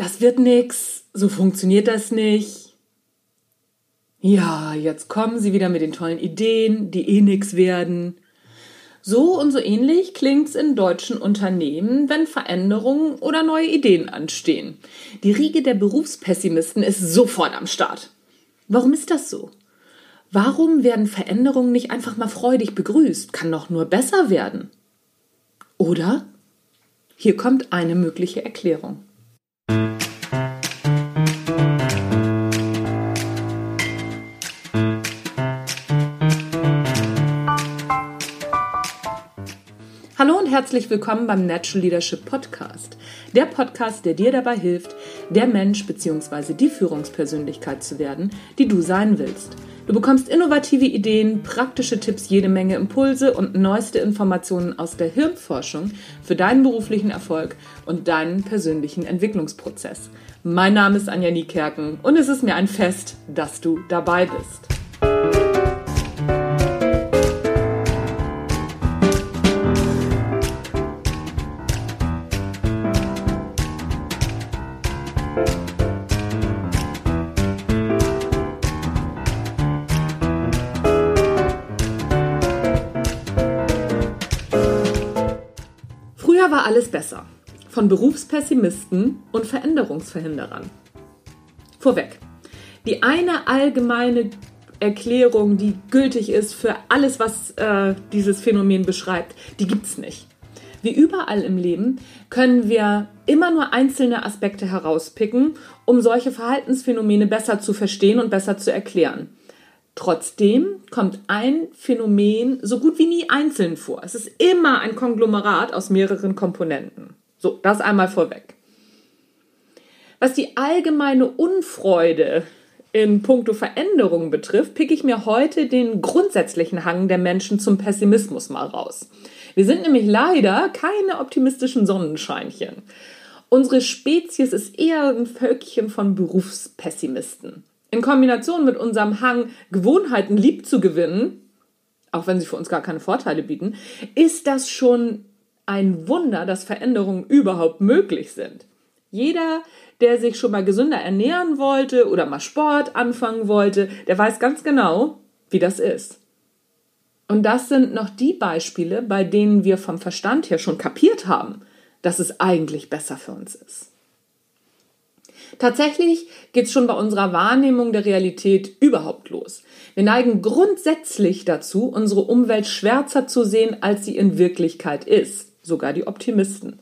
das wird nix, so funktioniert das nicht. Ja, jetzt kommen sie wieder mit den tollen Ideen, die eh nix werden. So und so ähnlich klingt's in deutschen Unternehmen, wenn Veränderungen oder neue Ideen anstehen. Die Riege der Berufspessimisten ist sofort am Start. Warum ist das so? Warum werden Veränderungen nicht einfach mal freudig begrüßt? Kann doch nur besser werden. Oder? Hier kommt eine mögliche Erklärung. Herzlich willkommen beim Natural Leadership Podcast. Der Podcast, der dir dabei hilft, der Mensch bzw. die Führungspersönlichkeit zu werden, die du sein willst. Du bekommst innovative Ideen, praktische Tipps, jede Menge Impulse und neueste Informationen aus der Hirnforschung für deinen beruflichen Erfolg und deinen persönlichen Entwicklungsprozess. Mein Name ist Anja Niekerken und es ist mir ein Fest, dass du dabei bist. Alles besser. Von Berufspessimisten und Veränderungsverhinderern. Vorweg. Die eine allgemeine Erklärung, die gültig ist für alles, was äh, dieses Phänomen beschreibt, die gibt es nicht. Wie überall im Leben können wir immer nur einzelne Aspekte herauspicken, um solche Verhaltensphänomene besser zu verstehen und besser zu erklären. Trotzdem kommt ein Phänomen so gut wie nie einzeln vor. Es ist immer ein Konglomerat aus mehreren Komponenten. So, das einmal vorweg. Was die allgemeine Unfreude in puncto Veränderung betrifft, picke ich mir heute den grundsätzlichen Hang der Menschen zum Pessimismus mal raus. Wir sind nämlich leider keine optimistischen Sonnenscheinchen. Unsere Spezies ist eher ein Völkchen von Berufspessimisten in Kombination mit unserem Hang, Gewohnheiten lieb zu gewinnen, auch wenn sie für uns gar keine Vorteile bieten, ist das schon ein Wunder, dass Veränderungen überhaupt möglich sind. Jeder, der sich schon mal gesünder ernähren wollte oder mal Sport anfangen wollte, der weiß ganz genau, wie das ist. Und das sind noch die Beispiele, bei denen wir vom Verstand her schon kapiert haben, dass es eigentlich besser für uns ist. Tatsächlich geht es schon bei unserer Wahrnehmung der Realität überhaupt los. Wir neigen grundsätzlich dazu, unsere Umwelt schwärzer zu sehen, als sie in Wirklichkeit ist. Sogar die Optimisten.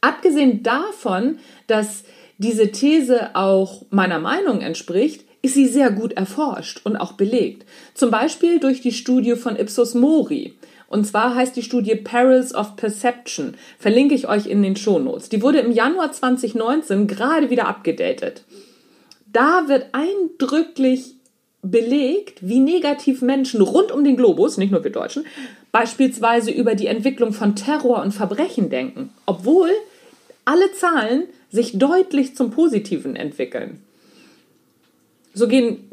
Abgesehen davon, dass diese These auch meiner Meinung entspricht, ist sie sehr gut erforscht und auch belegt. Zum Beispiel durch die Studie von Ipsos Mori. Und zwar heißt die Studie Perils of Perception. Verlinke ich euch in den Shownotes. Die wurde im Januar 2019 gerade wieder abgedatet. Da wird eindrücklich belegt, wie negativ Menschen rund um den Globus, nicht nur wir Deutschen, beispielsweise über die Entwicklung von Terror und Verbrechen denken, obwohl alle Zahlen sich deutlich zum Positiven entwickeln. So gehen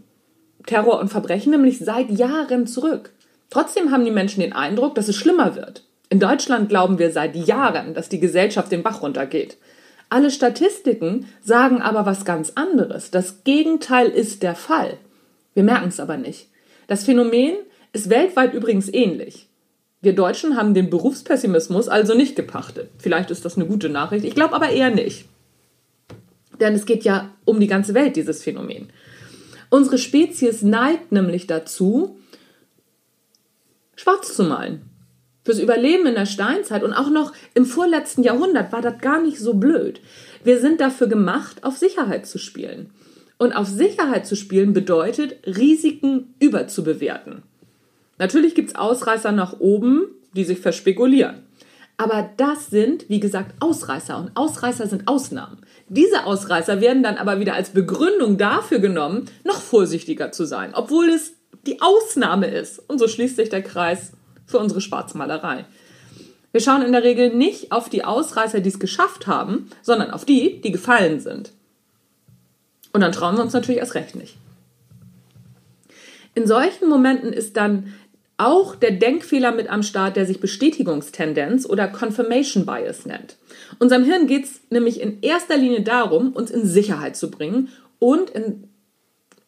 Terror und Verbrechen nämlich seit Jahren zurück. Trotzdem haben die Menschen den Eindruck, dass es schlimmer wird. In Deutschland glauben wir seit Jahren, dass die Gesellschaft den Bach runtergeht. Alle Statistiken sagen aber was ganz anderes. Das Gegenteil ist der Fall. Wir merken es aber nicht. Das Phänomen ist weltweit übrigens ähnlich. Wir Deutschen haben den Berufspessimismus also nicht gepachtet. Vielleicht ist das eine gute Nachricht. Ich glaube aber eher nicht. Denn es geht ja um die ganze Welt, dieses Phänomen. Unsere Spezies neigt nämlich dazu, schwarz zu malen. Fürs Überleben in der Steinzeit und auch noch im vorletzten Jahrhundert war das gar nicht so blöd. Wir sind dafür gemacht, auf Sicherheit zu spielen. Und auf Sicherheit zu spielen bedeutet, Risiken überzubewerten. Natürlich gibt es Ausreißer nach oben, die sich verspekulieren. Aber das sind, wie gesagt, Ausreißer und Ausreißer sind Ausnahmen. Diese Ausreißer werden dann aber wieder als Begründung dafür genommen, noch vorsichtiger zu sein, obwohl es die Ausnahme ist. Und so schließt sich der Kreis für unsere Schwarzmalerei. Wir schauen in der Regel nicht auf die Ausreißer, die es geschafft haben, sondern auf die, die gefallen sind. Und dann trauen wir uns natürlich erst recht nicht. In solchen Momenten ist dann auch der Denkfehler mit am Start, der sich Bestätigungstendenz oder Confirmation Bias nennt. Unserem Hirn geht es nämlich in erster Linie darum, uns in Sicherheit zu bringen und in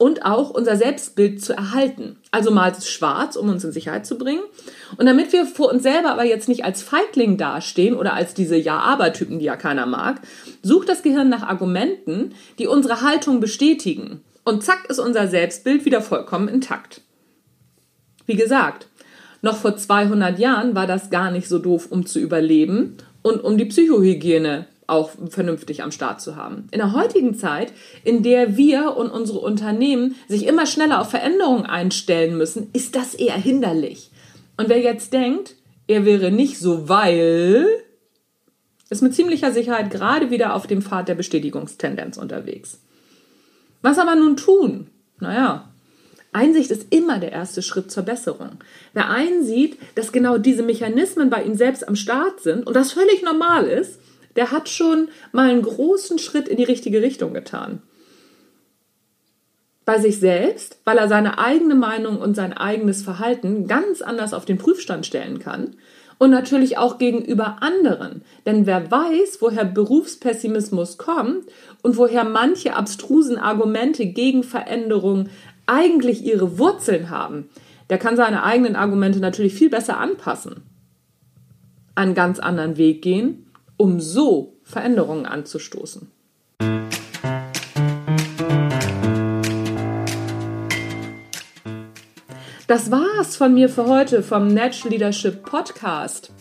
und auch unser Selbstbild zu erhalten. Also malt es schwarz, um uns in Sicherheit zu bringen. Und damit wir vor uns selber aber jetzt nicht als Feigling dastehen oder als diese Ja-Aber-Typen, die ja keiner mag, sucht das Gehirn nach Argumenten, die unsere Haltung bestätigen. Und zack ist unser Selbstbild wieder vollkommen intakt. Wie gesagt, noch vor 200 Jahren war das gar nicht so doof, um zu überleben und um die Psychohygiene auch vernünftig am Start zu haben. In der heutigen Zeit, in der wir und unsere Unternehmen sich immer schneller auf Veränderungen einstellen müssen, ist das eher hinderlich. Und wer jetzt denkt, er wäre nicht so, weil, ist mit ziemlicher Sicherheit gerade wieder auf dem Pfad der Bestätigungstendenz unterwegs. Was aber nun tun? Naja, Einsicht ist immer der erste Schritt zur Besserung. Wer einsieht, dass genau diese Mechanismen bei ihm selbst am Start sind und das völlig normal ist, der hat schon mal einen großen Schritt in die richtige Richtung getan. Bei sich selbst, weil er seine eigene Meinung und sein eigenes Verhalten ganz anders auf den Prüfstand stellen kann. Und natürlich auch gegenüber anderen. Denn wer weiß, woher Berufspessimismus kommt und woher manche abstrusen Argumente gegen Veränderung eigentlich ihre Wurzeln haben, der kann seine eigenen Argumente natürlich viel besser anpassen. Einen ganz anderen Weg gehen um so Veränderungen anzustoßen. Das war's von mir für heute vom Natural Leadership Podcast.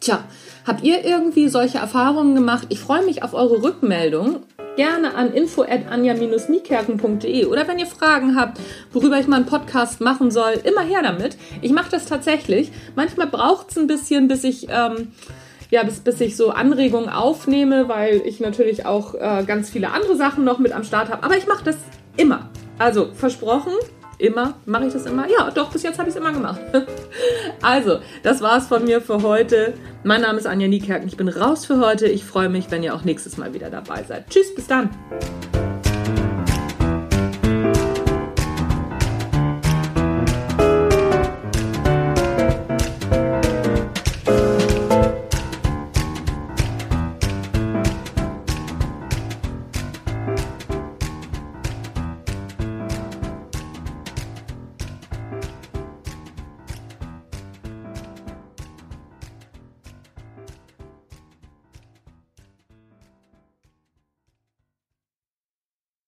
Tja, habt ihr irgendwie solche Erfahrungen gemacht? Ich freue mich auf eure Rückmeldung. Gerne an info@anja-niekerken.de oder wenn ihr Fragen habt, worüber ich mal einen Podcast machen soll, immer her damit. Ich mache das tatsächlich. Manchmal braucht es ein bisschen, bis ich ähm, ja, bis, bis ich so Anregungen aufnehme, weil ich natürlich auch äh, ganz viele andere Sachen noch mit am Start habe. Aber ich mache das immer. Also versprochen, immer. Mache ich das immer? Ja, doch, bis jetzt habe ich es immer gemacht. also, das war's von mir für heute. Mein Name ist Anja Niekerken. Ich bin raus für heute. Ich freue mich, wenn ihr auch nächstes Mal wieder dabei seid. Tschüss, bis dann.